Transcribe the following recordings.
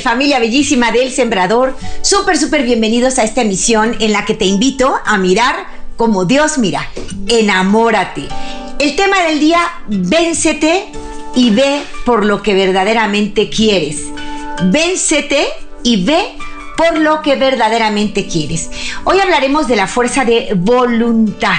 Familia bellísima del Sembrador. Súper, súper bienvenidos a esta emisión en la que te invito a mirar como Dios mira. Enamórate. El tema del día, véncete y ve por lo que verdaderamente quieres. Véncete y ve por lo que verdaderamente quieres. Hoy hablaremos de la fuerza de voluntad.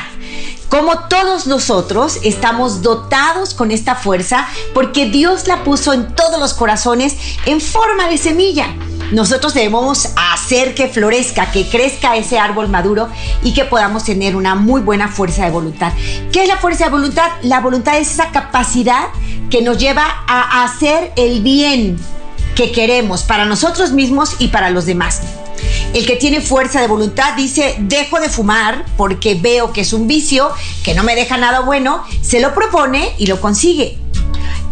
Como todos nosotros estamos dotados con esta fuerza porque Dios la puso en todos los corazones en forma de semilla. Nosotros debemos hacer que florezca, que crezca ese árbol maduro y que podamos tener una muy buena fuerza de voluntad. ¿Qué es la fuerza de voluntad? La voluntad es esa capacidad que nos lleva a hacer el bien que queremos para nosotros mismos y para los demás. El que tiene fuerza de voluntad dice, dejo de fumar porque veo que es un vicio, que no me deja nada bueno, se lo propone y lo consigue.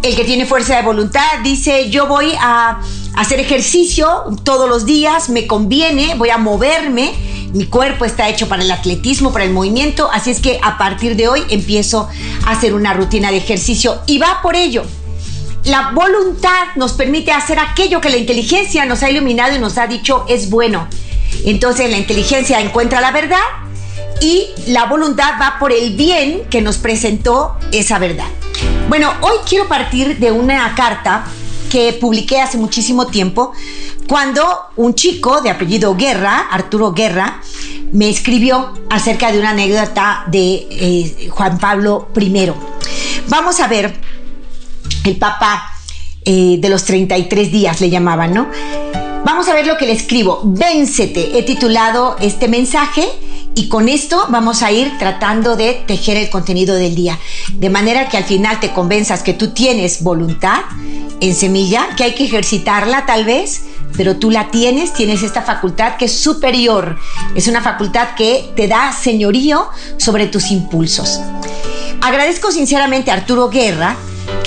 El que tiene fuerza de voluntad dice, yo voy a hacer ejercicio todos los días, me conviene, voy a moverme, mi cuerpo está hecho para el atletismo, para el movimiento, así es que a partir de hoy empiezo a hacer una rutina de ejercicio y va por ello. La voluntad nos permite hacer aquello que la inteligencia nos ha iluminado y nos ha dicho es bueno. Entonces la inteligencia encuentra la verdad y la voluntad va por el bien que nos presentó esa verdad. Bueno, hoy quiero partir de una carta que publiqué hace muchísimo tiempo cuando un chico de apellido Guerra, Arturo Guerra, me escribió acerca de una anécdota de eh, Juan Pablo I. Vamos a ver el Papa eh, de los 33 días, le llamaban, ¿no? Vamos a ver lo que le escribo. Véncete. He titulado este mensaje y con esto vamos a ir tratando de tejer el contenido del día. De manera que al final te convenzas que tú tienes voluntad en semilla, que hay que ejercitarla tal vez, pero tú la tienes, tienes esta facultad que es superior. Es una facultad que te da señorío sobre tus impulsos. Agradezco sinceramente a Arturo Guerra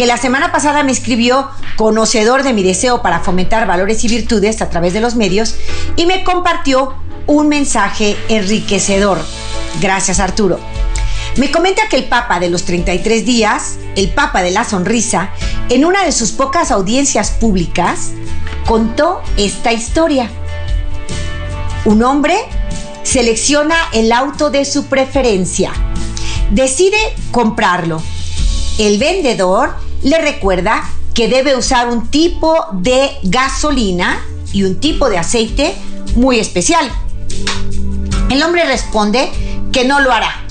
que la semana pasada me escribió conocedor de mi deseo para fomentar valores y virtudes a través de los medios y me compartió un mensaje enriquecedor. Gracias Arturo. Me comenta que el Papa de los 33 días, el Papa de la Sonrisa, en una de sus pocas audiencias públicas, contó esta historia. Un hombre selecciona el auto de su preferencia, decide comprarlo. El vendedor le recuerda que debe usar un tipo de gasolina y un tipo de aceite muy especial. El hombre responde que no lo hará.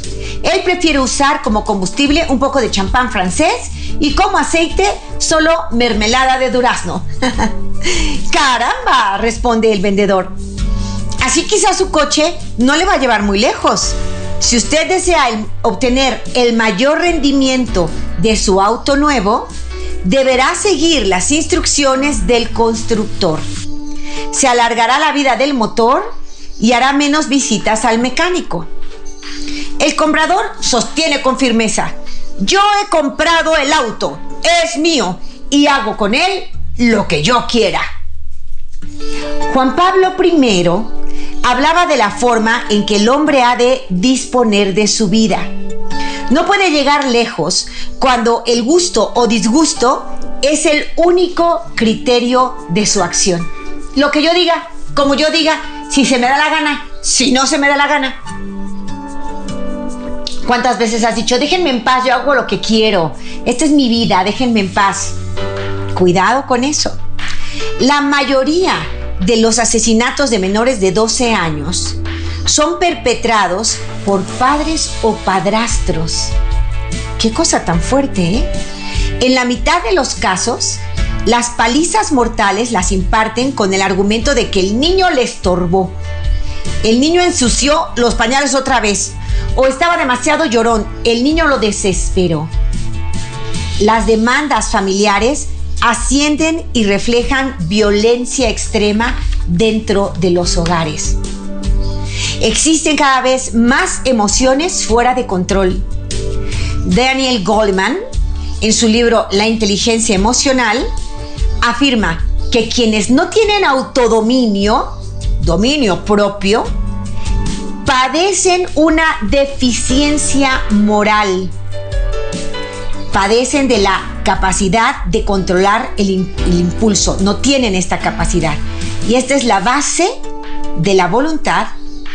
Él prefiere usar como combustible un poco de champán francés y como aceite solo mermelada de durazno. Caramba, responde el vendedor. Así quizás su coche no le va a llevar muy lejos. Si usted desea obtener el mayor rendimiento de su auto nuevo, deberá seguir las instrucciones del constructor. Se alargará la vida del motor y hará menos visitas al mecánico. El comprador sostiene con firmeza, yo he comprado el auto, es mío y hago con él lo que yo quiera. Juan Pablo I hablaba de la forma en que el hombre ha de disponer de su vida no puede llegar lejos cuando el gusto o disgusto es el único criterio de su acción. Lo que yo diga, como yo diga, si se me da la gana, si no se me da la gana. ¿Cuántas veces has dicho, déjenme en paz, yo hago lo que quiero, esta es mi vida, déjenme en paz? Cuidado con eso. La mayoría de los asesinatos de menores de 12 años son perpetrados por padres o padrastros. Qué cosa tan fuerte, ¿eh? En la mitad de los casos, las palizas mortales las imparten con el argumento de que el niño le estorbó. El niño ensució los pañales otra vez o estaba demasiado llorón. El niño lo desesperó. Las demandas familiares ascienden y reflejan violencia extrema dentro de los hogares. Existen cada vez más emociones fuera de control. Daniel Goleman, en su libro La inteligencia emocional, afirma que quienes no tienen autodominio, dominio propio, padecen una deficiencia moral. Padecen de la capacidad de controlar el, impulso. No tienen esta capacidad. Y esta es la base de la voluntad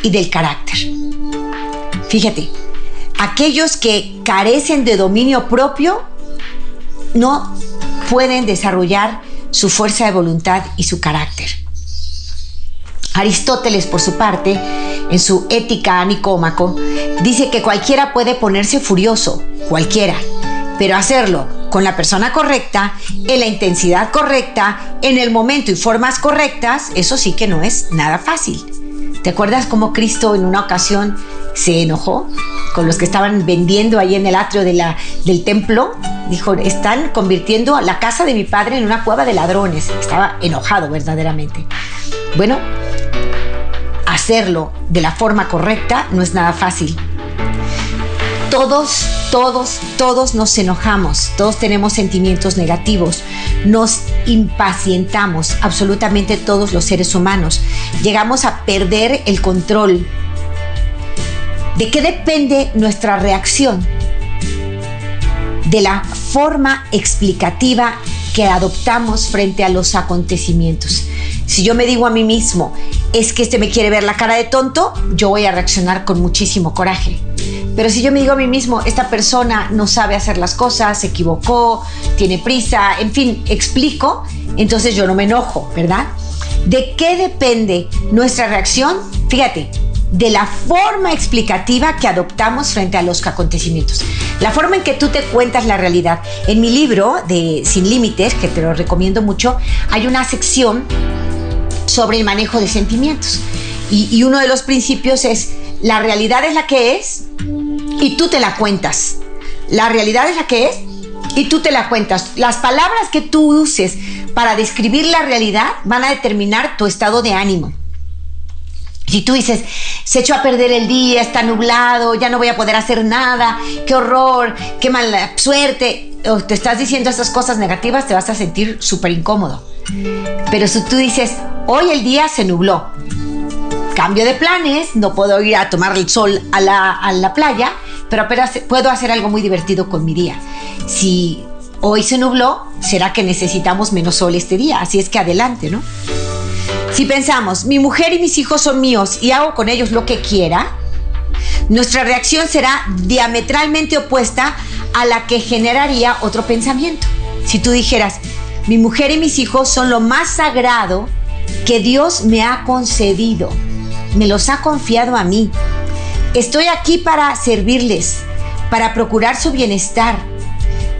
y del carácter. Fíjate, aquellos que carecen de dominio propio no pueden desarrollar su fuerza de voluntad y su carácter. Aristóteles, por su parte, en su Ética a Nicómaco, dice que cualquiera puede ponerse furioso, cualquiera, pero hacerlo con la persona correcta, en la intensidad correcta, en el momento y formas correctas, eso sí que no es nada fácil. ¿Te acuerdas cómo Cristo en una ocasión se enojó con los que estaban vendiendo ahí en el atrio de la, del templo? Dijo, están convirtiendo la casa de mi padre en una cueva de ladrones. Estaba enojado verdaderamente. Bueno, hacerlo de la forma correcta no es nada fácil. Todos, todos, todos nos enojamos, todos tenemos sentimientos negativos, nos impacientamos, absolutamente todos los seres humanos. Llegamos a perder el control. ¿De qué depende nuestra reacción? De la forma explicativa que adoptamos frente a los acontecimientos. Si yo me digo a mí mismo, es que este me quiere ver la cara de tonto, yo voy a reaccionar con muchísimo coraje. Pero si yo me digo a mí mismo, esta persona no sabe hacer las cosas, se equivocó, tiene prisa, en fin, explico, entonces yo no me enojo, ¿verdad? ¿De qué depende nuestra reacción? Fíjate, de la forma explicativa que adoptamos frente a los acontecimientos. La forma en que tú te cuentas la realidad. En mi libro de Sin Límites, que te lo recomiendo mucho, hay una sección sobre el manejo de sentimientos. Y, uno de los principios es, la realidad es la que es y tú te la cuentas. La realidad es la que es y tú te la cuentas. Las palabras que tú uses para describir la realidad van a determinar tu estado de ánimo. Si tú dices, se echó a perder el día, está nublado, ya no voy a poder hacer nada, qué horror, qué mala suerte, o te estás diciendo estas cosas negativas, te vas a sentir súper incómodo. Pero si tú dices, hoy el día se nubló, cambio de planes, no puedo ir a tomar el sol a la, playa, pero apenas puedo hacer algo muy divertido con mi día. Si hoy se nubló, será que necesitamos menos sol este día, así es que adelante, ¿no? Si pensamos, mi mujer y mis hijos son míos y hago con ellos lo que quiera, nuestra reacción será diametralmente opuesta a la que generaría otro pensamiento. Si tú dijeras, mi mujer y mis hijos son lo más sagrado que Dios me ha concedido, me los ha confiado a mí. Estoy aquí para servirles, para procurar su bienestar.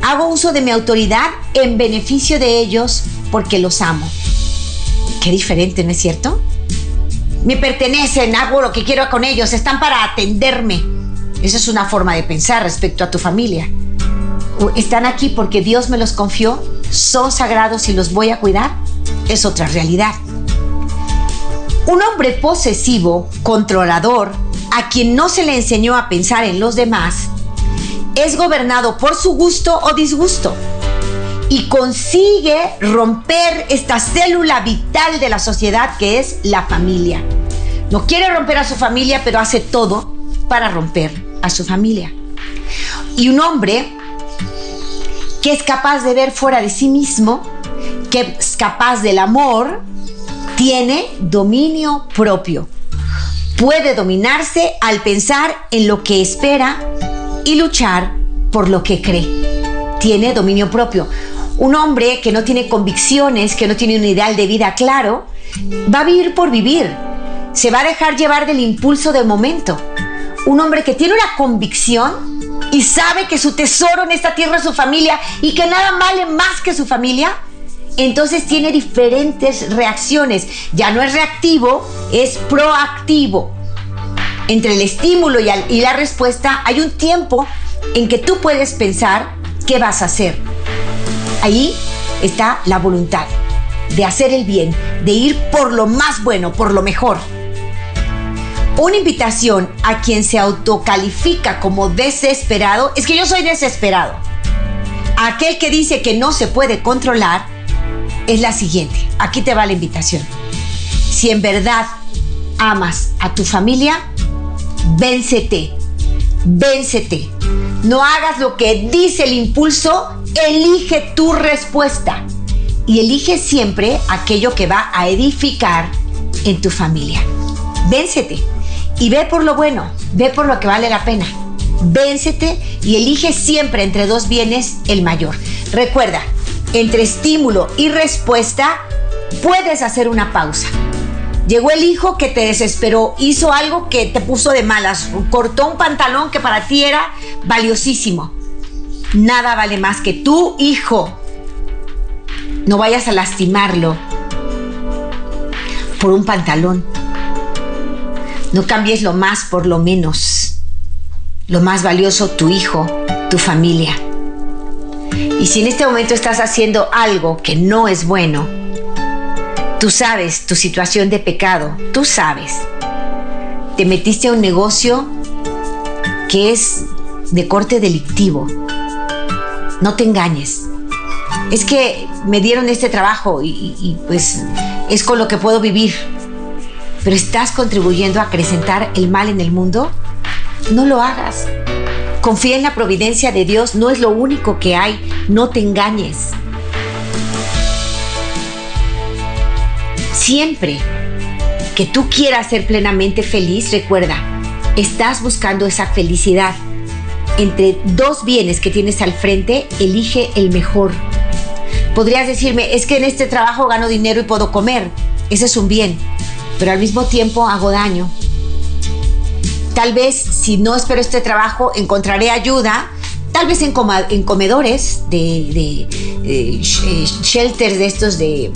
Hago uso de mi autoridad en beneficio de ellos porque los amo. Qué diferente, ¿no es cierto? Me pertenecen, hago lo que quiero con ellos, están para atenderme. Esa es una forma de pensar respecto a tu familia. Están aquí porque Dios me los confió, son sagrados y los voy a cuidar. Es otra realidad. Un hombre posesivo, controlador, a quien no se le enseñó a pensar en los demás, es gobernado por su gusto o disgusto y consigue romper esta célula vital de la sociedad que es la familia. No quiere romper a su familia, pero hace todo para romper a su familia. Y un hombre que es capaz de ver fuera de sí mismo, que es capaz del amor, tiene dominio propio. Puede dominarse al pensar en lo que espera y luchar por lo que cree. Tiene dominio propio. Un hombre que no tiene convicciones, que no tiene un ideal de vida claro, va a vivir por vivir. Se va a dejar llevar del impulso del momento. Un hombre que tiene una convicción y sabe que su tesoro en esta tierra es su familia y que nada vale más que su familia, entonces tiene diferentes reacciones. Ya no es reactivo, es proactivo. Entre el estímulo y, la respuesta hay un tiempo en que tú puedes pensar qué vas a hacer. Ahí está la voluntad de hacer el bien, de ir por lo más bueno, por lo mejor. Una invitación a quien se autocalifica como desesperado es que yo soy desesperado. Aquel que dice que no se puede controlar es la siguiente. Aquí te va la invitación. Si en verdad amas a tu familia, véncete, véncete. No hagas lo que dice el impulso, elige tu respuesta y elige siempre aquello que va a edificar en tu familia. Véncete y ve por lo bueno, ve por lo que vale la pena. Véncete y elige siempre entre dos bienes el mayor. Recuerda, entre estímulo y respuesta puedes hacer una pausa. Llegó el hijo que te desesperó, hizo algo que te puso de malas, cortó un pantalón que para ti era valiosísimo. Nada vale más que tu hijo. No vayas a lastimarlo por un pantalón. No cambies lo más por lo menos. Lo más valioso, tu hijo, tu familia. Y si en este momento estás haciendo algo que no es bueno, tú sabes tu situación de pecado, tú sabes. Te metiste a un negocio que es de corte delictivo. No te engañes es que me dieron este trabajo y, pues es con lo que puedo vivir. Pero estás contribuyendo a acrecentar el mal en el mundo, no lo hagas. Confía en la providencia de Dios, no es lo único que hay, no te engañes. Siempre que tú quieras ser plenamente feliz, recuerda, estás buscando esa felicidad. Entre dos bienes que tienes al frente, elige el mejor Podrías decirme, es que en este trabajo gano dinero y puedo comer. Ese es un bien, pero al mismo tiempo hago daño. Tal vez si no espero este trabajo encontraré ayuda, tal vez en, comedores de, eh, shelters de estos de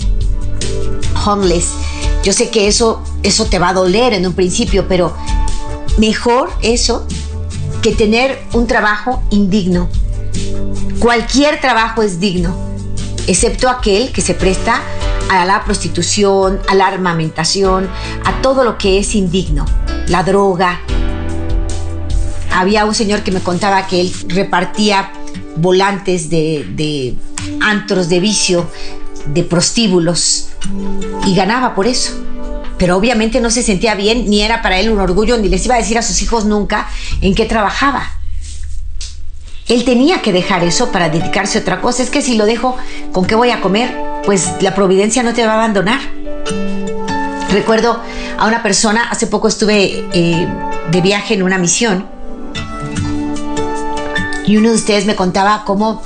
homeless. Yo sé que eso, eso te va a doler en un principio, pero mejor eso que tener un trabajo indigno. Cualquier trabajo es digno excepto aquel que se presta a la prostitución, a la armamentación, a todo lo que es indigno, la droga. Había un señor que me contaba que él repartía volantes de, antros de vicio, de prostíbulos, y ganaba por eso pero obviamente no se sentía bien, ni era para él un orgullo, ni les iba a decir a sus hijos nunca en qué trabajaba. Él tenía que dejar eso para dedicarse a otra cosa. Es que si lo dejo, ¿con qué voy a comer? Pues la providencia no te va a abandonar. Recuerdo a una persona, hace poco estuve eh, de viaje en una misión y uno de ustedes me contaba cómo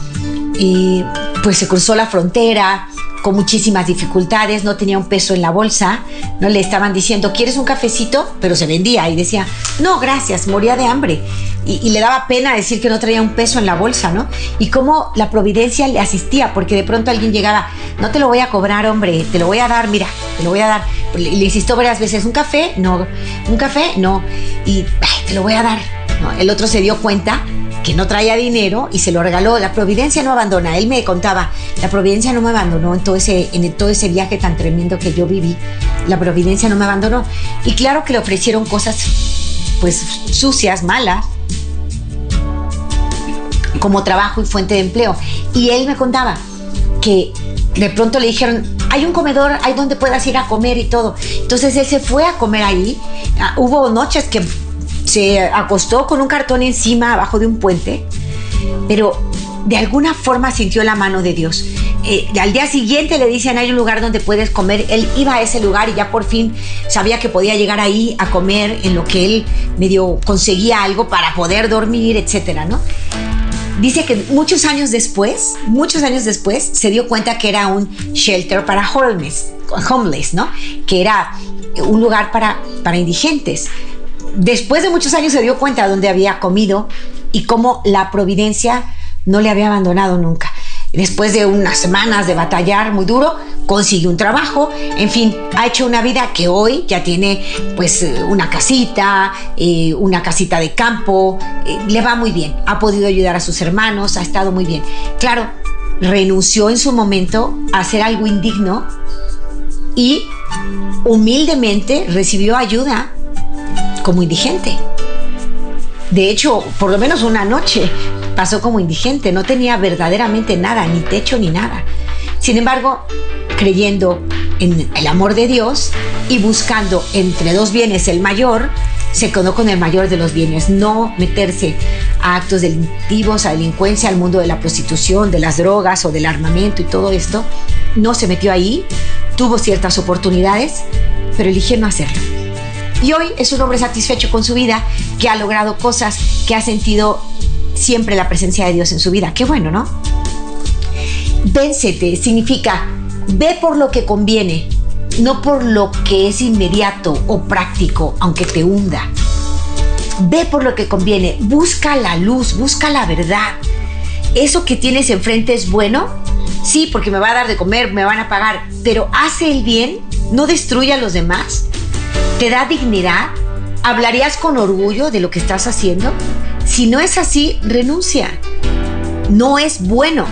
eh, pues se cruzó la frontera, con muchísimas dificultades, no tenía un peso en la bolsa, no le estaban diciendo, ¿quieres un cafecito? Pero se vendía y decía, no, gracias, moría de hambre. Y, le daba pena decir que no traía un peso en la bolsa, ¿no? Y cómo la providencia le asistía, porque de pronto alguien llegaba, no te lo voy a cobrar, hombre, te lo voy a dar, mira, te lo voy a dar. Le, insistió varias veces, ¿un café? No, ¿un café? No. Y te lo voy a dar. El otro se dio cuenta que no traía dinero y se lo regaló. La providencia no abandona. Él me contaba, la providencia no me abandonó en todo ese, en todo ese viaje tan tremendo que yo viví. La providencia no me abandonó. Y claro que le ofrecieron cosas pues sucias, malas, como trabajo y fuente de empleo. Y él me contaba que de pronto le dijeron, hay un comedor, hay donde puedas ir a comer y todo. Entonces él se fue a comer ahí. Ah, hubo noches que se acostó con un cartón encima, abajo de un puente, pero de alguna forma sintió la mano de Dios. Eh, al día siguiente le dicen hay un lugar donde puedes comer. Él iba a ese lugar y ya por fin sabía que podía llegar ahí a comer en lo que él medio conseguía algo para poder dormir, etcétera, ¿no? Dice que muchos años después, muchos años después, se dio cuenta que era un shelter para homeless, homeless ¿no? Que era un lugar para, para indigentes después de muchos años se dio cuenta de dónde había comido y cómo la providencia no le había abandonado nunca. Después de unas semanas de batallar muy duro, consiguió un trabajo, en fin, ha hecho una vida que hoy ya tiene pues eh, una casita, eh, una casita de campo, eh, le va muy bien, ha podido ayudar a sus hermanos, ha estado muy bien. Claro, renunció en su momento a hacer algo indigno y humildemente recibió ayuda como indigente. De hecho, por lo menos una noche pasó como indigente, no tenía verdaderamente nada, ni techo ni nada. Sin embargo, creyendo en el amor de Dios y buscando entre dos bienes el mayor, se quedó con el mayor de los bienes, no meterse a actos delictivos, a delincuencia, al mundo de la prostitución, de las drogas o del armamento y todo esto. No se metió ahí, tuvo ciertas oportunidades, pero eligió no hacerlo. Y hoy es un hombre satisfecho con su vida, que ha logrado cosas, que ha sentido siempre la presencia de Dios en su vida. Qué bueno, ¿no? Véncete significa ve por lo que conviene, no por lo que es inmediato o práctico, aunque te hunda. Ve por lo que conviene, busca la luz, busca la verdad. ¿Eso que tienes enfrente es bueno? Sí, porque me va a dar de comer, me van a pagar, pero hace el bien, no destruye a los demás, te da dignidad, hablarías con orgullo de lo que estás haciendo. Si no es así, renuncia. No es bueno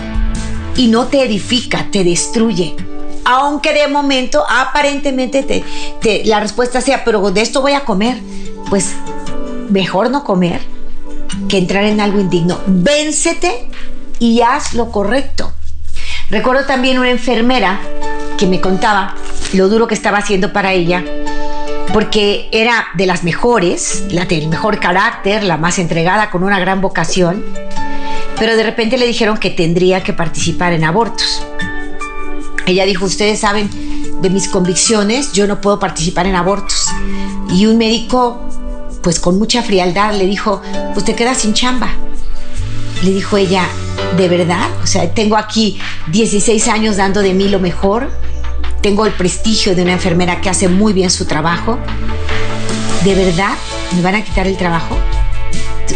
y no te edifica, te destruye aunque de momento aparentemente te, la respuesta sea, pero de esto voy a comer, pues mejor no comer que entrar en algo indigno. Véncete y haz lo correcto. Recuerdo también una enfermera que me contaba lo duro que estaba haciendo para ella, porque era de las mejores, la del mejor carácter, la más entregada, con una gran vocación, pero de repente le dijeron que tendría que participar en abortos. Ella dijo, ustedes saben de mis convicciones, yo no puedo participar en abortos. Y un médico, pues con mucha frialdad, le dijo, pues te quedas sin chamba. Le dijo ella, ¿de verdad? O sea, tengo aquí 16 años dando de mí lo mejor, tengo el prestigio de una enfermera que hace muy bien su trabajo. ¿De verdad me van a quitar el trabajo?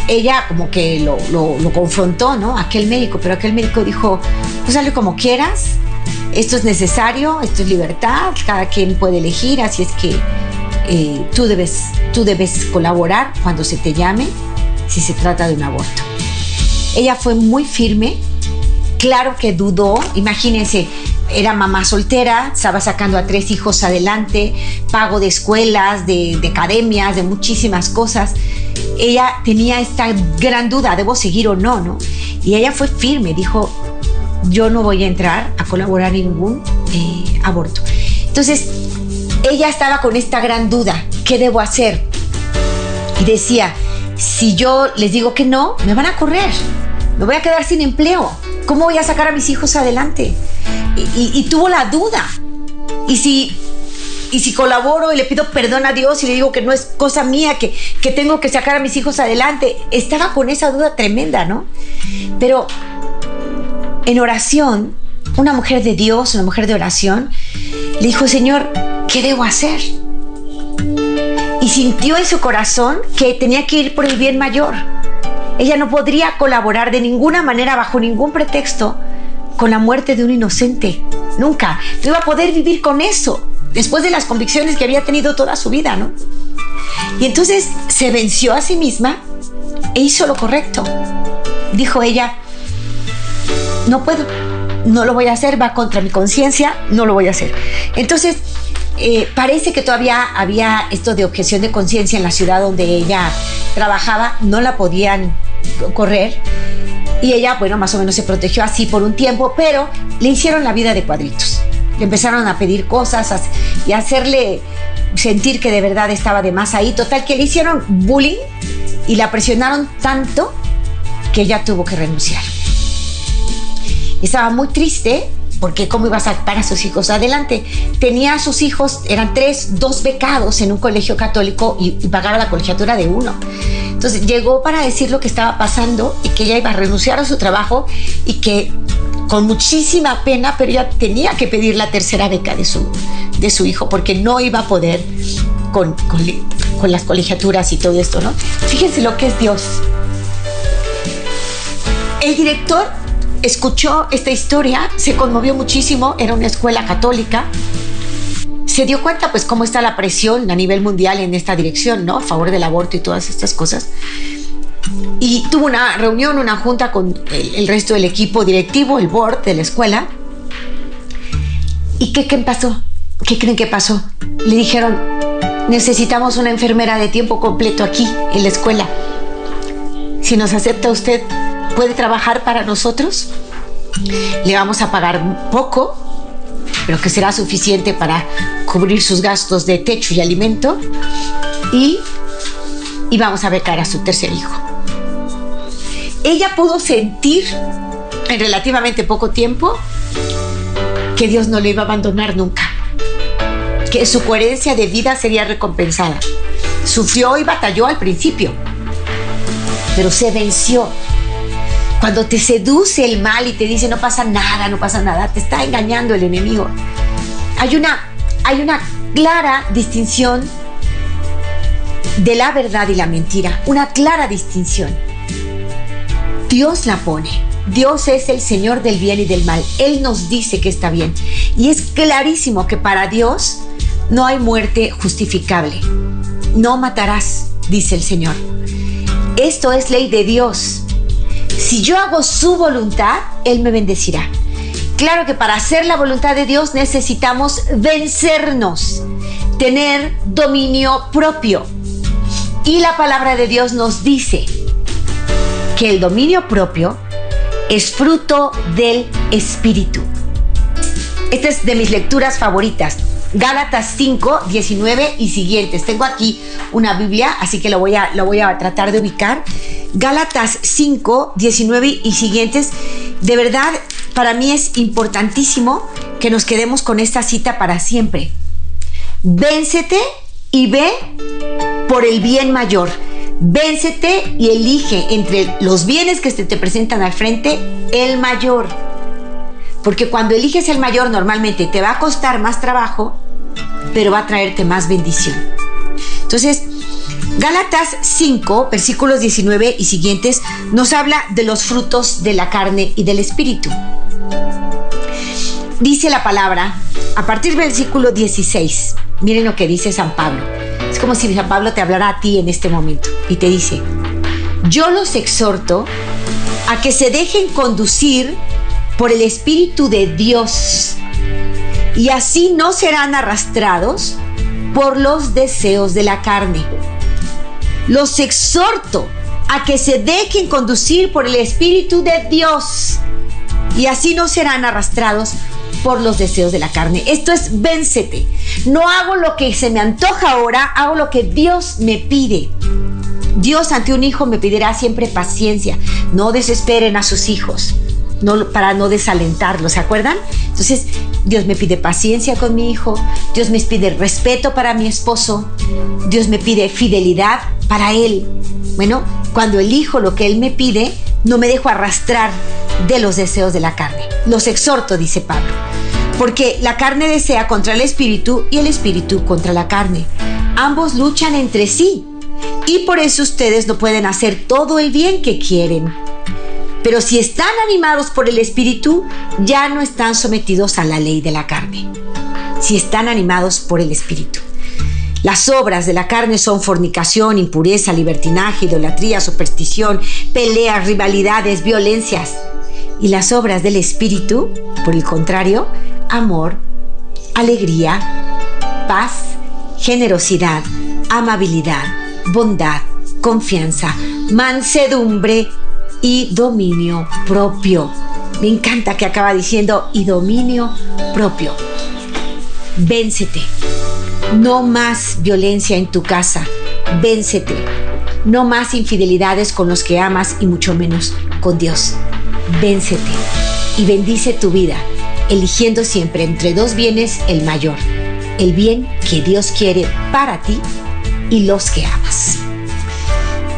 Ella como que lo, lo confrontó, ¿no? Aquel médico, pero aquel médico dijo, pues hazlo como quieras, esto es necesario, esto es libertad, cada quien puede elegir, así es que eh, tú, debes, tú debes colaborar cuando se te llame si se trata de un aborto. Ella fue muy firme, claro que dudó, imagínense, era mamá soltera, estaba sacando a tres hijos adelante, pago de escuelas, de, de, academias, de muchísimas cosas. Ella tenía esta gran duda, ¿debo seguir o no? no? Y ella fue firme, dijo, yo no voy a entrar a colaborar en ningún eh, aborto. Entonces, ella estaba con esta gran duda, ¿qué debo hacer? Y decía, si yo les digo que no, me van a correr, me voy a quedar sin empleo, ¿cómo voy a sacar a mis hijos adelante? Y, tuvo la duda. Y si, y si colaboro y le pido perdón a Dios y le digo que no es cosa mía, que, que tengo que sacar a mis hijos adelante, estaba con esa duda tremenda, ¿no? Pero en oración, una mujer de Dios, una mujer de oración, le dijo, Señor, ¿qué debo hacer? Y sintió en su corazón que tenía que ir por el bien mayor. Ella no podría colaborar de ninguna manera, bajo ningún pretexto, con la muerte de un inocente. Nunca. No iba a poder vivir con eso, después de las convicciones que había tenido toda su vida, ¿no? Y entonces se venció a sí misma e hizo lo correcto. Dijo ella, no puedo, no lo voy a hacer, va contra mi conciencia, no lo voy a hacer. Entonces, eh, parece que todavía había esto de objeción de conciencia en la ciudad donde ella trabajaba, no la podían correr. Y ella, bueno, más o menos se protegió así por un tiempo, pero le hicieron la vida de cuadritos. Le empezaron a pedir cosas y a hacerle sentir que de verdad estaba de más ahí. Total, que le hicieron bullying y la presionaron tanto que ella tuvo que renunciar estaba muy triste porque cómo iba a sacar a sus hijos adelante. Tenía a sus hijos, eran tres, dos becados en un colegio católico y, pagaba la colegiatura de uno. Entonces llegó para decir lo que estaba pasando y que ella iba a renunciar a su trabajo y que con muchísima pena, pero ella tenía que pedir la tercera beca de su, de su hijo porque no iba a poder con, con, con las colegiaturas y todo esto, ¿no? Fíjense lo que es Dios. El director escuchó esta historia, se conmovió muchísimo, era una escuela católica, se dio cuenta pues cómo está la presión a nivel mundial en esta dirección, ¿no? A favor del aborto y todas estas cosas. y tuvo una reunión, una junta con el, resto del equipo directivo, el board de la escuela. ¿Y qué, qué pasó? ¿Qué creen que pasó? Le dijeron, necesitamos una enfermera de tiempo completo aquí, en la escuela. Si nos acepta usted, ¿puede trabajar para nosotros? Le vamos a pagar poco, pero que será suficiente para cubrir sus gastos de techo y alimento. Y, y vamos a becar a su tercer hijo. Ella pudo sentir en relativamente poco tiempo que Dios no le iba a abandonar nunca, que su coherencia de vida sería recompensada. Sufrió y batalló al principio, pero se venció. Cuando te seduce el mal y te dice no pasa nada, no pasa nada, te está engañando el enemigo. Hay una, hay una clara distinción de la verdad y la mentira, una clara distinción. Dios la pone. Dios es el Señor del bien y del mal. Él nos dice que está bien. Y es clarísimo que para Dios no hay muerte justificable. No matarás, dice el Señor. Esto es ley de Dios. Si yo hago su voluntad, Él me bendecirá. Claro que para hacer la voluntad de Dios necesitamos vencernos, tener dominio propio. Y la palabra de Dios nos dice que el dominio propio es fruto del Espíritu. Esta es de mis lecturas favoritas. Gálatas 5, 19 y siguientes. Tengo aquí una Biblia, así que lo voy a, lo voy a tratar de ubicar. Gálatas 5, 19 y siguientes. De verdad, para mí es importantísimo que nos quedemos con esta cita para siempre. Véncete y ve por el bien mayor. Véncete y elige entre los bienes que se te presentan al frente el mayor porque cuando eliges el mayor normalmente te va a costar más trabajo, pero va a traerte más bendición. Entonces, Gálatas 5, versículos 19 y siguientes, nos habla de los frutos de la carne y del espíritu. Dice la palabra, a partir del versículo 16, miren lo que dice San Pablo. Es como si San Pablo te hablara a ti en este momento y te dice, yo los exhorto a que se dejen conducir por el Espíritu de Dios y así no serán arrastrados por los deseos de la carne. Los exhorto a que se dejen conducir por el Espíritu de Dios y así no serán arrastrados por los deseos de la carne. Esto es véncete. No hago lo que se me antoja ahora, hago lo que Dios me pide. Dios ante un hijo me pedirá siempre paciencia. No desesperen a sus hijos para no desalentarlo, ¿se acuerdan? Entonces, Dios me pide paciencia con mi hijo, Dios me pide respeto para mi esposo, Dios me pide fidelidad para él. Bueno, cuando elijo lo que él me pide, no me dejo arrastrar de los deseos de la carne. Los exhorto, dice Pablo, porque la carne desea contra el espíritu y el espíritu contra la carne. Ambos luchan entre sí y por eso ustedes no pueden hacer todo el bien que quieren. Pero si están animados por el Espíritu, ya no están sometidos a la ley de la carne. Si están animados por el Espíritu. Las obras de la carne son fornicación, impureza, libertinaje, idolatría, superstición, peleas, rivalidades, violencias. Y las obras del Espíritu, por el contrario, amor, alegría, paz, generosidad, amabilidad, bondad, confianza, mansedumbre, y dominio propio. Me encanta que acaba diciendo y dominio propio. Véncete. No más violencia en tu casa. Véncete. No más infidelidades con los que amas y mucho menos con Dios. Véncete y bendice tu vida, eligiendo siempre entre dos bienes el mayor, el bien que Dios quiere para ti y los que amas.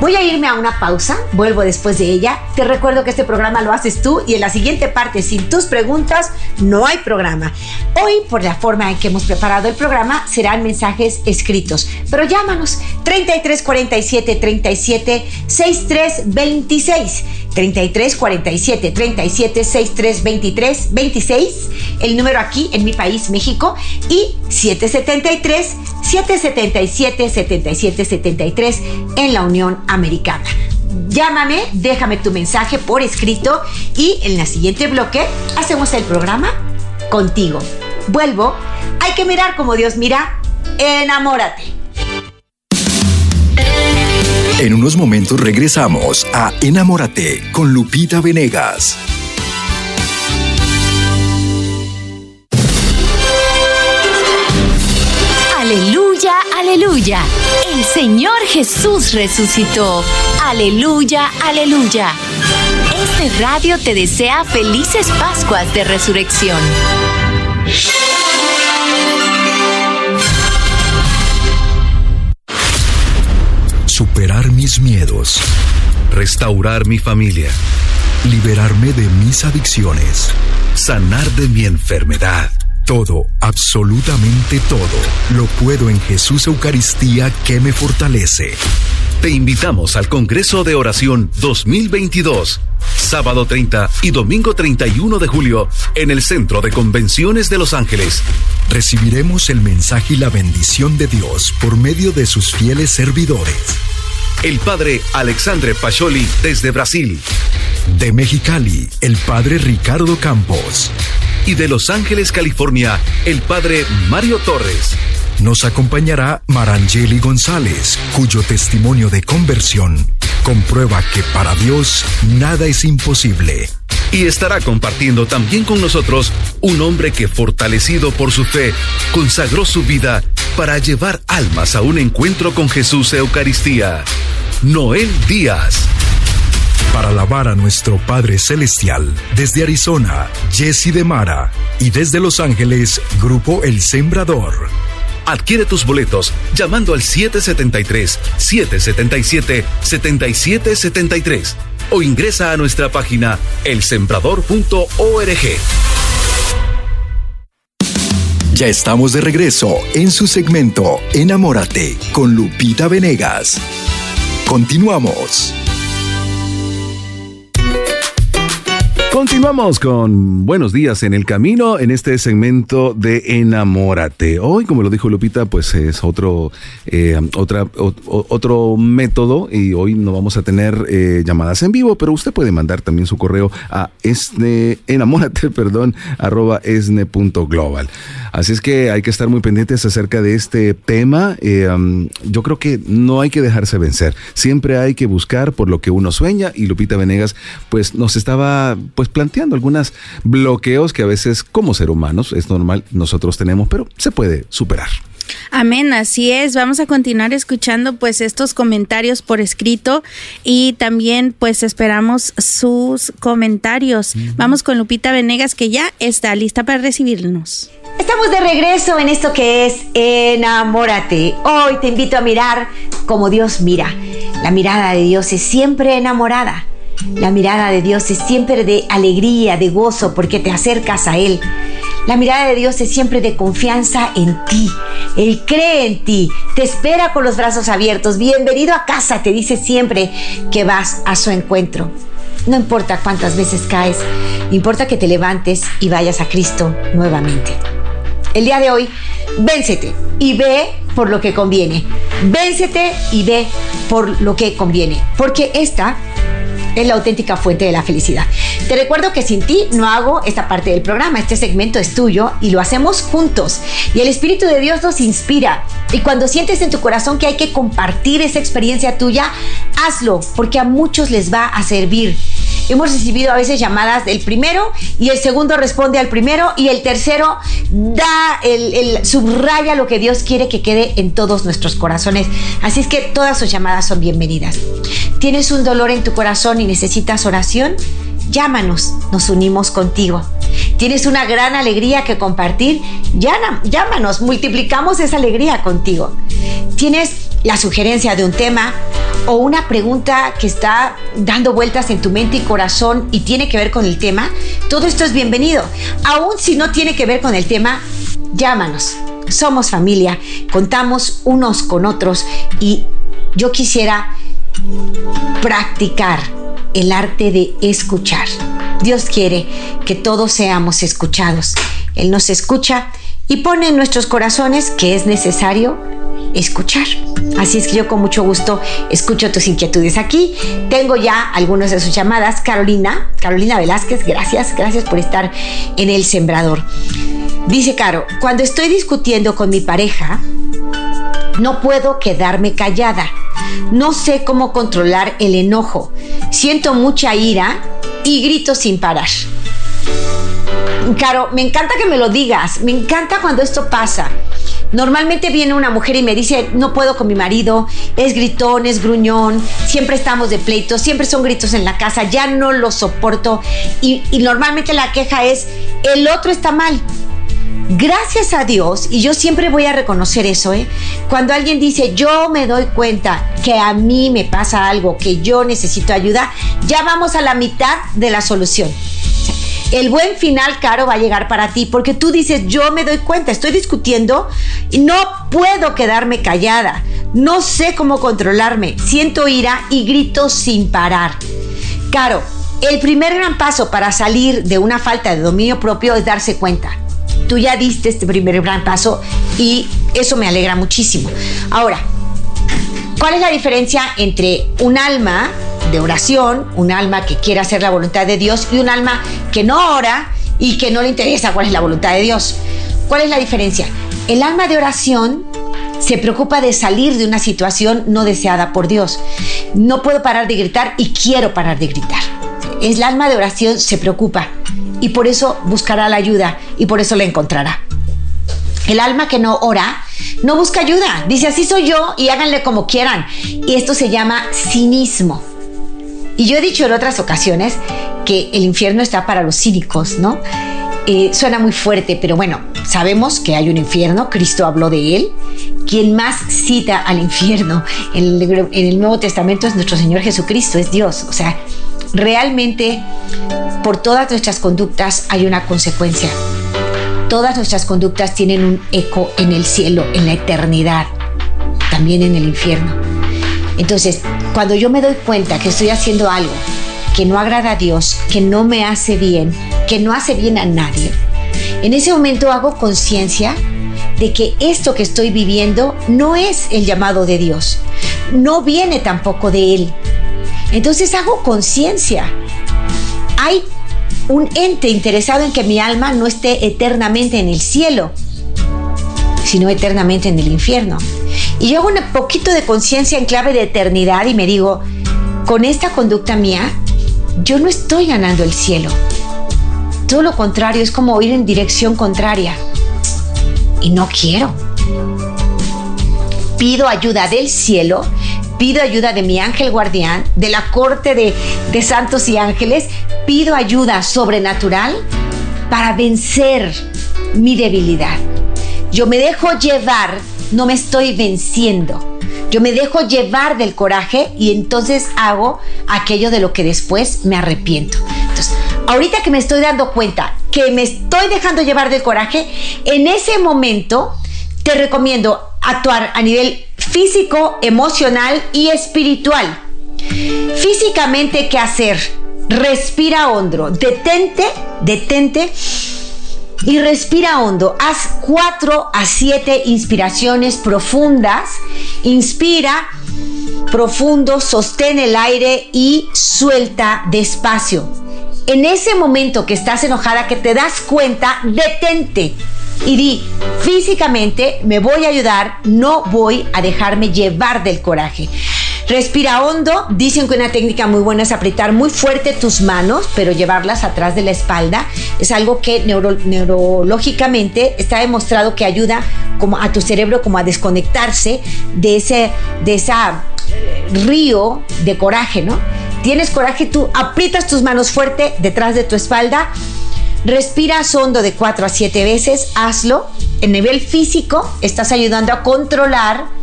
Voy a irme a una pausa, vuelvo después de ella. Te recuerdo que este programa lo haces tú y en la siguiente parte, sin tus preguntas, no hay programa. Hoy, por la forma en que hemos preparado el programa, serán mensajes escritos. Pero llámanos 3347 37 63 26. 33 47 37 63 23 26, el número aquí en mi país, México, y 773 777 77 73 en la Unión Americana. Llámame, déjame tu mensaje por escrito y en el siguiente bloque hacemos el programa contigo. Vuelvo, hay que mirar como Dios mira, enamórate. En unos momentos regresamos a Enamórate con Lupita Venegas. Aleluya, aleluya. El Señor Jesús resucitó. Aleluya, aleluya. Este radio te desea felices Pascuas de Resurrección. Superar mis miedos. Restaurar mi familia. Liberarme de mis adicciones. Sanar de mi enfermedad todo, absolutamente todo, lo puedo en Jesús Eucaristía que me fortalece. Te invitamos al Congreso de Oración 2022, sábado 30 y domingo 31 de julio, en el Centro de Convenciones de Los Ángeles. Recibiremos el mensaje y la bendición de Dios por medio de sus fieles servidores. El padre Alexandre Pacholi desde Brasil. De Mexicali, el padre Ricardo Campos y de Los Ángeles, California, el padre Mario Torres. Nos acompañará Marangeli González, cuyo testimonio de conversión comprueba que para Dios nada es imposible. Y estará compartiendo también con nosotros un hombre que fortalecido por su fe consagró su vida para llevar almas a un encuentro con Jesús Eucaristía. Noel Díaz para alabar a nuestro Padre Celestial. Desde Arizona, Jesse de Mara. Y desde Los Ángeles, Grupo El Sembrador. Adquiere tus boletos llamando al 773-777-7773 o ingresa a nuestra página elsembrador.org. Ya estamos de regreso en su segmento Enamórate con Lupita Venegas. Continuamos. Continuamos con Buenos días en el camino en este segmento de Enamórate. Hoy, como lo dijo Lupita, pues es otro, eh, otro método y hoy no vamos a tener eh, llamadas en vivo, pero usted puede mandar también su correo a esne, enamórate, perdón, arroba esne.global. Así es que hay que estar muy pendientes acerca de este tema. Eh, yo creo que no hay que dejarse vencer. Siempre hay que buscar por lo que uno sueña y Lupita Venegas pues nos estaba planteando algunos bloqueos que a veces como ser humanos es normal nosotros tenemos, pero se puede superar. Amén, así es. Vamos a continuar escuchando pues estos comentarios por escrito y también pues esperamos sus comentarios. Vamos con Lupita Venegas que ya está lista para recibirnos. Estamos de regreso en esto que es Enamórate. Hoy te invito a mirar como Dios mira. La mirada de Dios es siempre enamorada. La mirada de Dios es siempre de alegría, de gozo, porque te acercas a Él. La mirada de Dios es siempre de confianza en ti. Él cree en ti, te espera con los brazos abiertos. Bienvenido a casa, te dice siempre que vas a su encuentro. No importa cuántas veces caes, importa que te levantes y vayas a Cristo nuevamente. El día de hoy, véncete y ve por lo que conviene. Véncete y ve por lo que conviene. Porque esta es la auténtica fuente de la felicidad. Te recuerdo que sin ti no hago esta parte del programa, este segmento es tuyo y lo hacemos juntos. Y el Espíritu de Dios nos inspira. Y cuando sientes en tu corazón que hay que compartir esa experiencia tuya, hazlo, porque a muchos les va a servir. Hemos recibido a veces llamadas del primero y el segundo responde al primero y el tercero da el, subraya lo que Dios quiere que quede en todos nuestros corazones. Así es que todas sus llamadas son bienvenidas. ¿Tienes un dolor en tu corazón y necesitas oración? Llámanos, nos unimos contigo. ¿Tienes una gran alegría que compartir? Llámanos, multiplicamos esa alegría contigo. ¿Tienes la sugerencia de un tema o una pregunta que está dando vueltas en tu mente y corazón y tiene que ver con el tema? Todo esto es bienvenido. Aún si no tiene que ver con el tema, llámanos. Somos familia, contamos unos con otros y yo quisiera practicar el arte de escuchar. Dios quiere que todos seamos escuchados. Él nos escucha y pone en nuestros corazones que es necesario escuchar. Así es que yo con mucho gusto escucho tus inquietudes aquí. Tengo ya algunas de sus llamadas. Carolina, Carolina Velázquez, gracias, gracias por estar en el sembrador. Dice Caro, cuando estoy discutiendo con mi pareja, no puedo quedarme callada. No sé cómo controlar el enojo. Siento mucha ira y grito sin parar. Caro, me encanta que me lo digas. Me encanta cuando esto pasa. Normalmente viene una mujer y me dice, no puedo con mi marido, es gritón, es gruñón, siempre estamos de pleito, siempre son gritos en la casa, ya no lo soporto. Y, y normalmente la queja es, el otro está mal. Gracias a Dios, y yo siempre voy a reconocer eso, ¿eh? cuando alguien dice, yo me doy cuenta que a mí me pasa algo, que yo necesito ayuda, ya vamos a la mitad de la solución el buen final, Caro, va a llegar para ti, porque tú dices, yo me doy cuenta, estoy discutiendo y no puedo quedarme callada, no sé cómo controlarme, siento ira y grito sin parar. Caro, el primer gran paso para salir de una falta de dominio propio es darse cuenta. Tú ya diste este primer gran paso y eso me alegra muchísimo. Ahora, ¿cuál es la diferencia entre un alma de oración, un alma que quiere hacer la voluntad de Dios y un alma que no ora y que no le interesa cuál es la voluntad de Dios. ¿Cuál es la diferencia? El alma de oración se preocupa de salir de una situación no deseada por Dios. No puedo parar de gritar y quiero parar de gritar. El alma de oración se preocupa y por eso buscará la ayuda y por eso la encontrará. El alma que no ora no busca ayuda. Dice, así soy yo y háganle como quieran. Y esto se llama cinismo. Y yo he dicho en otras ocasiones que el infierno está para los cínicos, ¿no? Eh, suena muy fuerte, pero bueno, sabemos que hay un infierno, Cristo habló de él. Quien más cita al infierno en el, en el Nuevo Testamento es nuestro Señor Jesucristo, es Dios. O sea, realmente por todas nuestras conductas hay una consecuencia. Todas nuestras conductas tienen un eco en el cielo, en la eternidad, también en el infierno. Entonces, cuando yo me doy cuenta que estoy haciendo algo que no agrada a Dios, que no me hace bien, que no hace bien a nadie, en ese momento hago conciencia de que esto que estoy viviendo no es el llamado de Dios, no viene tampoco de Él. Entonces hago conciencia. Hay un ente interesado en que mi alma no esté eternamente en el cielo, sino eternamente en el infierno. Y yo hago un poquito de conciencia en clave de eternidad y me digo, con esta conducta mía, yo no estoy ganando el cielo. Todo lo contrario, es como ir en dirección contraria. Y no quiero. Pido ayuda del cielo, pido ayuda de mi ángel guardián, de la corte de, de santos y ángeles, pido ayuda sobrenatural para vencer mi debilidad. Yo me dejo llevar, no me estoy venciendo. Yo me dejo llevar del coraje y entonces hago aquello de lo que después me arrepiento. Entonces, ahorita que me estoy dando cuenta que me estoy dejando llevar del coraje, en ese momento te recomiendo actuar a nivel físico, emocional y espiritual. Físicamente, ¿qué hacer? Respira hondo, detente, detente y respira hondo. Haz 4 a 7 inspiraciones profundas. Inspira profundo, sostén el aire y suelta despacio. En ese momento que estás enojada, que te das cuenta, detente y di, físicamente me voy a ayudar, no voy a dejarme llevar del coraje. Respira hondo. Dicen que una técnica muy buena es apretar muy fuerte tus manos, pero llevarlas atrás de la espalda. Es algo que neurológicamente está demostrado que ayuda como a tu cerebro como a desconectarse de ese de esa río de coraje, ¿no? Tienes coraje, tú aprietas tus manos fuerte detrás de tu espalda. Respiras hondo de 4 a 7 veces, hazlo. En nivel físico, estás ayudando a controlar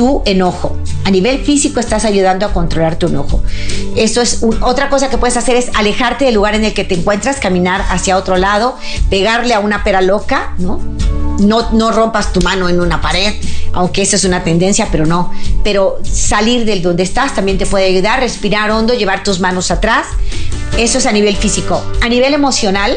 tu enojo. A nivel físico estás ayudando a controlar tu enojo. Esto es otra cosa que puedes hacer es alejarte del lugar en el que te encuentras, caminar hacia otro lado, pegarle a una pera loca, ¿no? No, no rompas tu mano en una pared, aunque esa es una tendencia, pero no. Pero salir del donde estás también te puede ayudar, respirar hondo, llevar tus manos atrás. Eso es a nivel físico. A nivel emocional,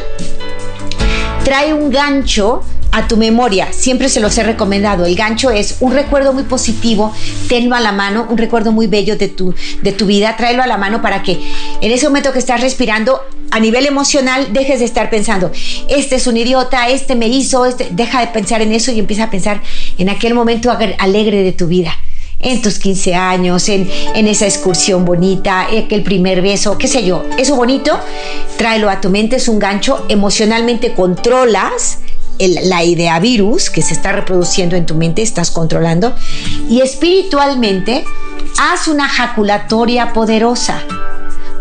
trae un gancho a tu memoria, siempre se los he recomendado, el gancho es un recuerdo muy positivo, tenlo a la mano, un recuerdo muy bello de tu, de tu vida, tráelo a la mano para que en ese momento que estás respirando, a nivel emocional, dejes de estar pensando, este es un idiota, este me hizo, este, deja de pensar en eso y empieza a pensar en aquel momento alegre de tu vida en tus 15 años, en, esa excursión bonita, el primer beso, qué sé yo. Eso bonito, tráelo a tu mente, es un gancho, emocionalmente controlas la idea virus que se está reproduciendo en tu mente, estás controlando, y espiritualmente haz una jaculatoria poderosa.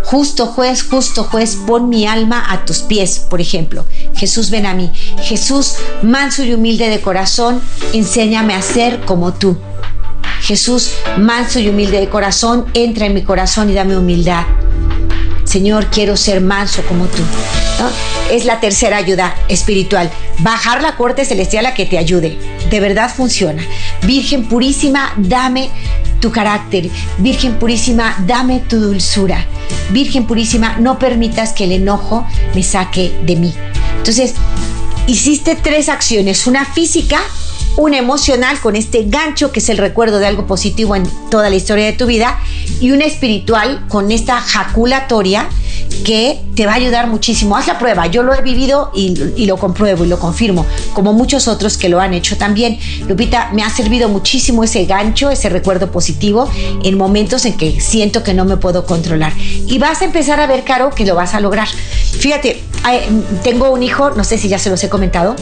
Justo juez, justo juez, pon mi alma a tus pies, por ejemplo. Jesús, ven a mí. Jesús, manso y humilde de corazón, enséñame a ser como tú. Jesús, manso y humilde de corazón, entra en mi corazón y dame humildad. Señor, quiero ser manso como tú. Es la tercera ayuda espiritual. Bajar la corte celestial a que te ayude. De verdad funciona. Virgen purísima, dame tu carácter. Virgen purísima, dame tu dulzura. Virgen purísima, no permitas que el enojo me saque de mí. Entonces, hiciste tres acciones. Una física, una emocional con este gancho que es el recuerdo de algo positivo en toda la historia de tu vida y una espiritual con esta jaculatoria que te va a ayudar muchísimo. Haz la prueba, yo lo he vivido y, lo compruebo y lo confirmo, como muchos otros que lo han hecho también. Lupita, me ha servido muchísimo ese gancho, ese recuerdo positivo en momentos en que siento que no me puedo controlar. Y vas a empezar a ver, Caro, que lo vas a lograr. Fíjate, tengo un hijo, no sé si ya se los he comentado,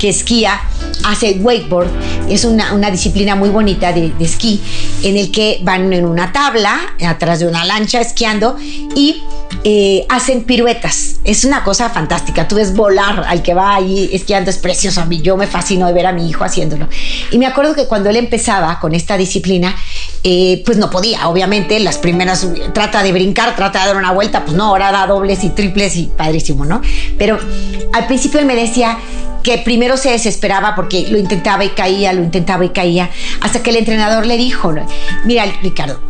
que esquía, hace wakeboard, es una, disciplina muy bonita de, esquí, en el que van en una tabla, atrás de una lancha esquiando y eh, hacen piruetas. Es una cosa fantástica. Tú ves volar al que va ahí esquiando, es precioso. A mí yo me fascino de ver a mi hijo haciéndolo. Y me acuerdo que cuando él empezaba con esta disciplina, eh, pues no podía, obviamente, las primeras, trata de brincar, trata de dar una vuelta, pues no, ahora da dobles y triples y padrísimo, ¿no? Pero al principio él me decía, que primero se desesperaba porque lo intentaba y caía, lo intentaba y caía, hasta que el entrenador le dijo, mira Ricardo,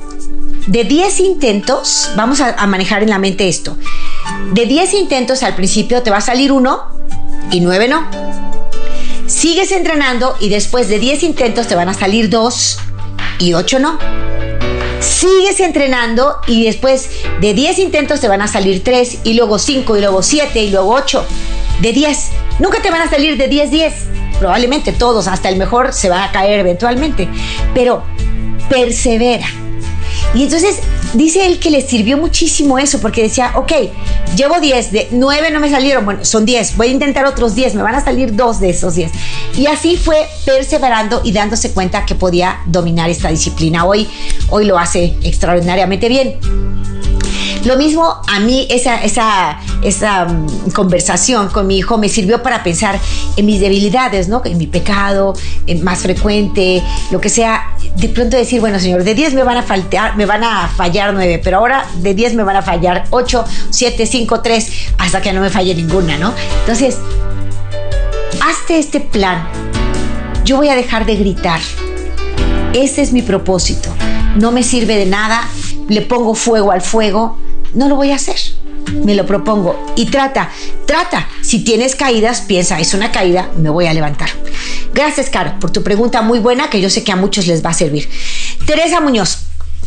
de 10 intentos, vamos a, manejar en la mente esto, de 10 intentos al principio te va a salir uno y 9 no. Sigues entrenando y después de 10 intentos te van a salir dos y 8 no. Sigues entrenando y después de 10 intentos te van a salir 3 y luego 5 y luego 7 y luego 8 de 10. Nunca te van a salir de 10, 10. Probablemente todos, hasta el mejor, se van a caer eventualmente. Pero persevera. Y entonces dice él que le sirvió muchísimo eso, porque decía, ok, llevo 10, de 9 no me salieron, bueno, son 10, voy a intentar otros 10, me van a salir dos de esos 10. Y así fue perseverando y dándose cuenta que podía dominar esta disciplina. Hoy, hoy lo hace extraordinariamente bien. Lo mismo a mí, esa, esa, esa mm, conversación con mi hijo me sirvió para pensar en mis debilidades, ¿no? En mi pecado, en más frecuente, lo que sea. De pronto decir, bueno, señor, de 10 me van a faltar, me van a fallar 9, pero ahora de 10 me van a fallar 8, 7, 5, 3, hasta que no me falle ninguna, ¿no? Entonces, hazte este plan. Yo voy a dejar de gritar. Ese es mi propósito. No me sirve de nada. Le pongo fuego al fuego no lo voy a hacer. Me lo propongo y trata, trata. Si tienes caídas, piensa, es una caída, me voy a levantar. Gracias, Caro, por tu pregunta muy buena que yo sé que a muchos les va a servir. Teresa Muñoz,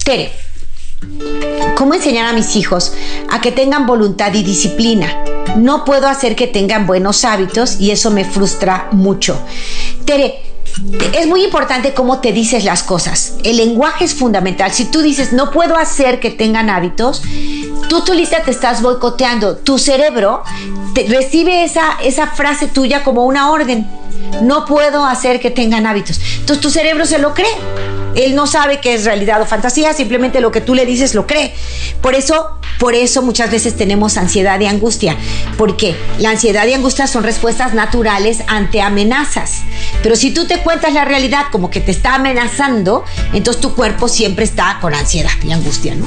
Tere, ¿cómo enseñar a mis hijos a que tengan voluntad y disciplina? No puedo hacer que tengan buenos hábitos y eso me frustra mucho. Tere, es muy importante cómo te dices las cosas. El lenguaje es fundamental. Si tú dices, no puedo hacer que tengan hábitos, tú solita te estás boicoteando. Tu cerebro recibe esa, esa frase tuya como una orden. No puedo hacer que tengan hábitos. Entonces tu cerebro se lo cree. Él no sabe que es realidad o fantasía, simplemente lo que tú le dices lo cree. Por eso, por eso muchas veces tenemos ansiedad y angustia, porque la ansiedad y angustia son respuestas naturales ante amenazas. Pero si tú te cuentas la realidad como que te está amenazando, entonces tu cuerpo siempre está con ansiedad y angustia, ¿no?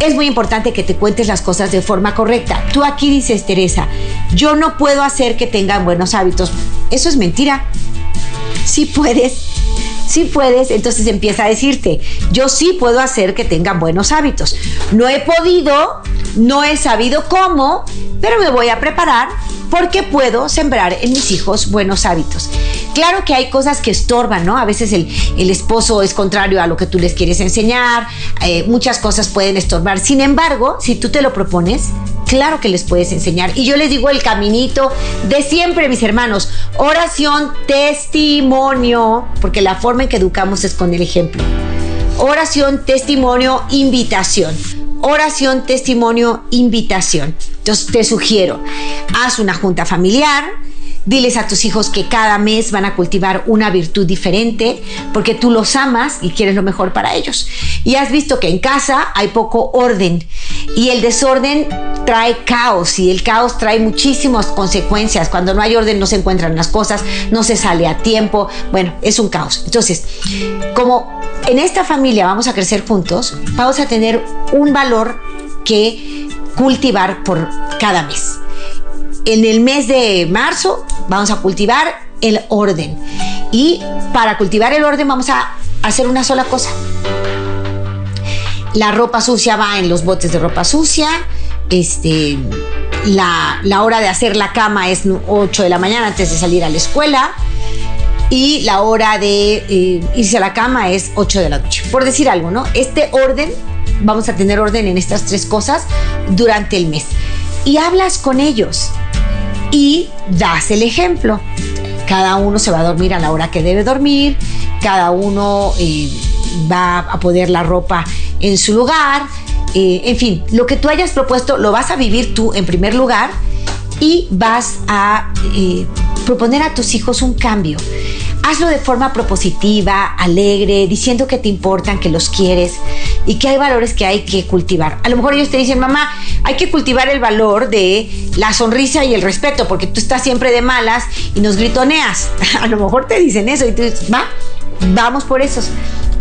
Es muy importante que te cuentes las cosas de forma correcta. Tú aquí dices, Teresa, yo no puedo hacer que tengan buenos hábitos. Eso es mentira. Sí puedes, sí puedes, entonces empieza a decirte, yo sí puedo hacer que tengan buenos hábitos. No he podido, no he sabido cómo, pero me voy a preparar porque puedo sembrar en mis hijos buenos hábitos. Claro que hay cosas que estorban, ¿no? A veces el, esposo es contrario a lo que tú les quieres enseñar, eh, muchas cosas pueden estorbar. Sin embargo, si tú te lo propones, claro que les puedes enseñar. Y yo les digo el caminito de siempre, mis hermanos, oración, testimonio, porque la forma en que educamos es con el ejemplo. Oración, testimonio, invitación oración, testimonio, invitación. Entonces te sugiero, haz una junta familiar, Diles a tus hijos que cada mes van a cultivar una virtud diferente porque tú los amas y quieres lo mejor para ellos. Y has visto que en casa hay poco orden y el desorden trae caos y el caos trae muchísimas consecuencias. Cuando no hay orden no se encuentran las cosas, no se sale a tiempo. Bueno, es un caos. Entonces, como en esta familia vamos a crecer juntos, vamos a tener un valor que cultivar por cada mes en el mes de marzo vamos a cultivar el orden. Y para cultivar el orden vamos a hacer una sola cosa. La ropa sucia va en los botes de ropa sucia. Este, la, hora de hacer la cama es 8 de la mañana antes de salir a la escuela. Y la hora de eh, irse a la cama es 8 de la noche. Por decir algo, ¿no? Este orden, vamos a tener orden en estas tres cosas durante el mes. Y hablas con ellos y das el ejemplo. Cada uno se va a dormir a la hora que debe dormir, cada uno eh, va a poner la ropa en su lugar, eh, en fin, lo que tú hayas propuesto lo vas a vivir tú en primer lugar y vas a eh, proponer a tus hijos un cambio. Hazlo de forma propositiva, alegre, diciendo que te importan, que los quieres y que hay valores que hay que cultivar. A lo mejor ellos te dicen, mamá, hay que cultivar el valor de la sonrisa y el respeto, porque tú estás siempre de malas y nos gritoneas. A lo mejor te dicen eso y tú dices, va, vamos por esos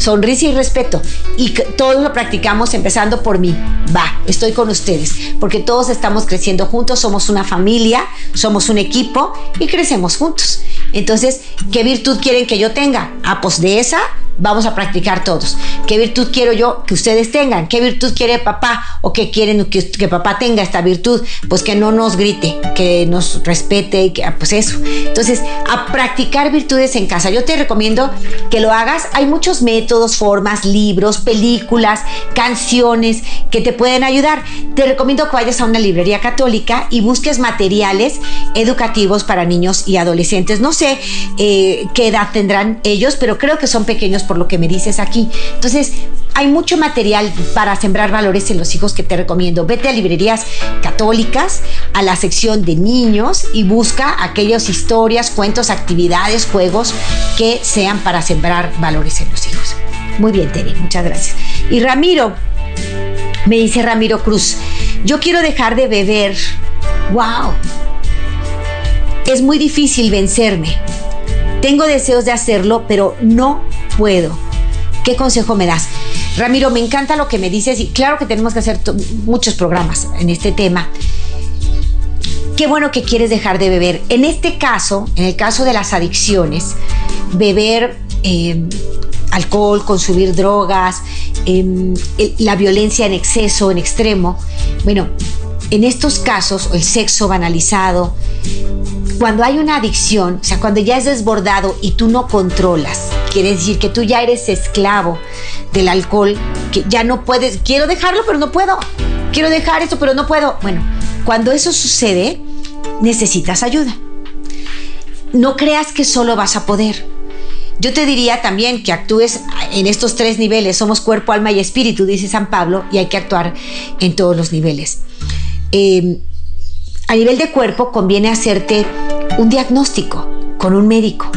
sonrisa y respeto. Y todos lo practicamos empezando por mí. Va, estoy con ustedes, porque todos estamos creciendo juntos, somos una familia, somos un equipo y crecemos juntos. Entonces, ¿qué virtud quieren que yo tenga? Ah, pues de esa vamos a practicar todos. ¿Qué virtud quiero yo que ustedes tengan? ¿Qué virtud quiere papá o qué quieren que, papá tenga esta virtud? Pues que no nos grite, que nos respete, que, ah, pues eso. Entonces, a practicar virtudes en casa. Yo te recomiendo que lo hagas. Hay muchos métodos, formas, libros, películas, canciones que te pueden ayudar. Te recomiendo que vayas a una librería católica y busques materiales educativos para niños y adolescentes. No sé eh, qué edad tendrán ellos, pero creo que son pequeños por lo que me dices aquí. Entonces, hay mucho material para sembrar valores en los hijos que te recomiendo. Vete a librerías católicas, a la sección de niños y busca aquellas historias, cuentos, actividades, juegos que sean para sembrar valores en los hijos. Muy bien, Tere, muchas gracias. Y Ramiro, me dice Ramiro Cruz, yo quiero dejar de beber. ¡Wow! Es muy difícil vencerme. Tengo deseos de hacerlo, pero no puedo. ¿Qué consejo me das? Ramiro, me encanta lo que me dices y claro que tenemos que hacer muchos programas en este tema. Qué bueno que quieres dejar de beber. En este caso, en el caso de las adicciones, beber em, alcohol, consumir drogas, em, la violencia en exceso, en extremo, bueno, en estos casos, el sexo banalizado, cuando hay una adicción, o sea, cuando ya es desbordado y tú no controlas, quiere decir que tú ya eres esclavo del alcohol, que ya no puedes, quiero dejarlo, pero no puedo, quiero dejar esto, pero no puedo. Bueno, cuando eso sucede, necesitas ayuda. No creas que solo vas a poder. Yo te diría también que actúes en estos tres niveles. Somos cuerpo, alma y espíritu, dice San Pablo, y hay que actuar en todos los niveles. Eh, a nivel de cuerpo conviene hacerte un diagnóstico con un médico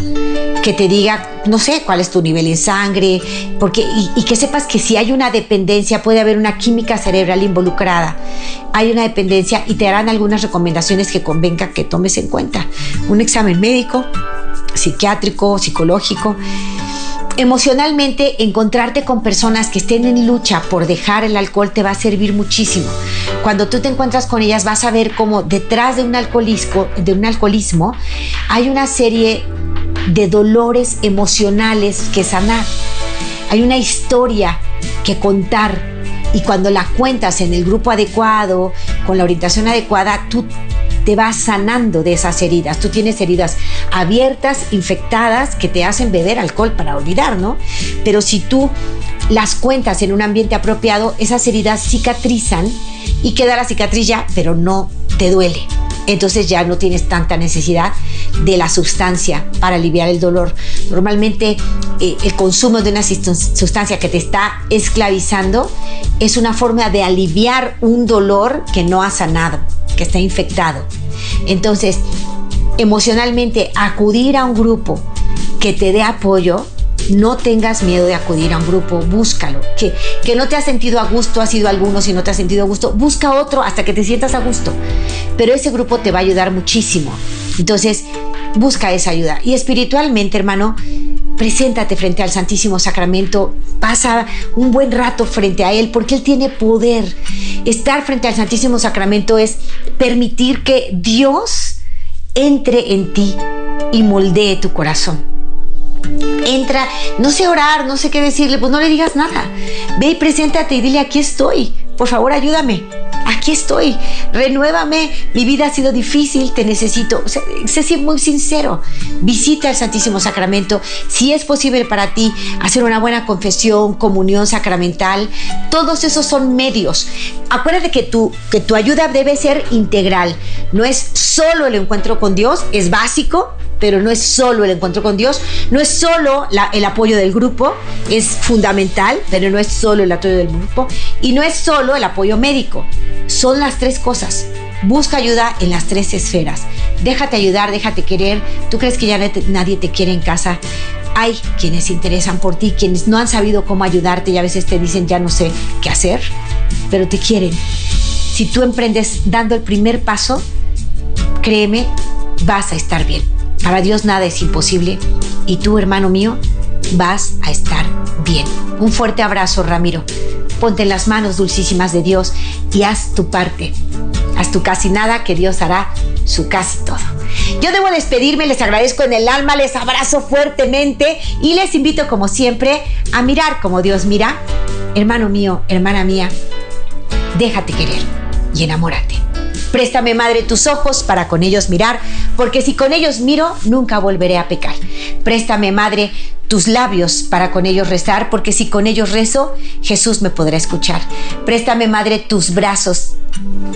que te diga, no sé, cuál es tu nivel en sangre, porque, y, que sepas que si hay una dependencia, puede haber una química cerebral involucrada. Hay una dependencia y te harán algunas recomendaciones que convenga que tomes en cuenta. Un examen médico, psiquiátrico, psicológico emocionalmente encontrarte con personas que estén en lucha por dejar el alcohol te va a servir muchísimo. Cuando tú te encuentras con ellas vas a ver cómo detrás de un alcoholismo, hay una serie de dolores emocionales que sanar. Hay una historia que contar y cuando la cuentas en el grupo adecuado, con la orientación adecuada, tú te va sanando de esas heridas. Tú tienes heridas abiertas, infectadas, que te hacen beber alcohol para olvidar, ¿no? Pero si tú las cuentas en un ambiente apropiado, esas heridas cicatrizan y queda la cicatriz ya, pero no te duele. Entonces ya no tienes tanta necesidad de la sustancia para aliviar el dolor. Normalmente eh, el consumo de una sustancia que te está esclavizando es una forma de aliviar un dolor que no ha sanado, que está infectado. Entonces, emocionalmente acudir a un grupo que te dé apoyo no tengas miedo de acudir a un grupo, búscalo. Que, que no te has sentido a gusto, has sido alguno, si no te has sentido a gusto, busca otro hasta que te sientas a gusto. Pero ese grupo te va a ayudar muchísimo. Entonces, busca esa ayuda. Y espiritualmente, hermano, preséntate frente al Santísimo Sacramento, pasa un buen rato frente a Él, porque Él tiene poder. Estar frente al Santísimo Sacramento es permitir que Dios entre en ti y moldee tu corazón entra, no sé orar, no sé qué decirle, pues no le digas nada. Ve y preséntate y dile, aquí estoy, por favor ayúdame, aquí estoy, renuévame, mi vida ha sido difícil, te necesito. O sea, sé muy sincero, visita el Santísimo Sacramento, si es posible para ti hacer una buena confesión, comunión sacramental, todos esos son medios. Acuérdate que tu, que tu ayuda debe ser integral, no es solo el encuentro con Dios, es básico, pero no es solo el encuentro con Dios, no es solo el apoyo del grupo, es fundamental, pero no es solo el apoyo del grupo, y no es el apoyo médico, son las tres cosas. Busca ayuda en las tres esferas. Déjate ayudar, déjate querer. Tú crees que ya nadie te quiere en casa. Hay quienes se interesan por ti, quienes no han sabido cómo ayudarte y a veces te dicen ya no sé qué hacer, pero te quieren. Si tú emprendes dando el primer paso, créeme, vas a estar bien. Para Dios nada es imposible y tú, hermano mío, vas a estar bien. Un fuerte abrazo, Ramiro. Ponte en las manos dulcísimas de Dios y haz tu parte. Haz tu casi nada que Dios hará su casi todo. Yo debo despedirme, les agradezco en el alma, les abrazo fuertemente y les invito como siempre a mirar como Dios mira. Hermano mío, hermana mía, déjate querer y enamórate. Préstame, Madre, tus ojos para con ellos mirar, porque si con ellos miro, nunca volveré a pecar. Préstame, Madre, tus labios para con ellos rezar, porque si con ellos rezo, Jesús me podrá escuchar. Préstame, Madre, tus brazos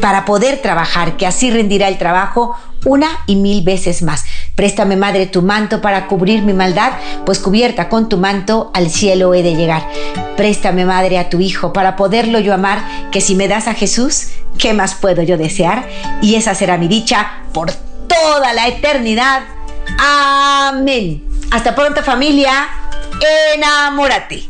para poder trabajar, que así rendirá el trabajo una y mil veces más. Préstame, Madre, tu manto para cubrir mi maldad, pues cubierta con tu manto al cielo he de llegar. Préstame, Madre, a tu Hijo para poderlo yo amar, que si me das a Jesús, ¿qué más puedo yo desear? Y esa será mi dicha por toda la eternidad. Amén. Hasta pronto familia. Enamórate.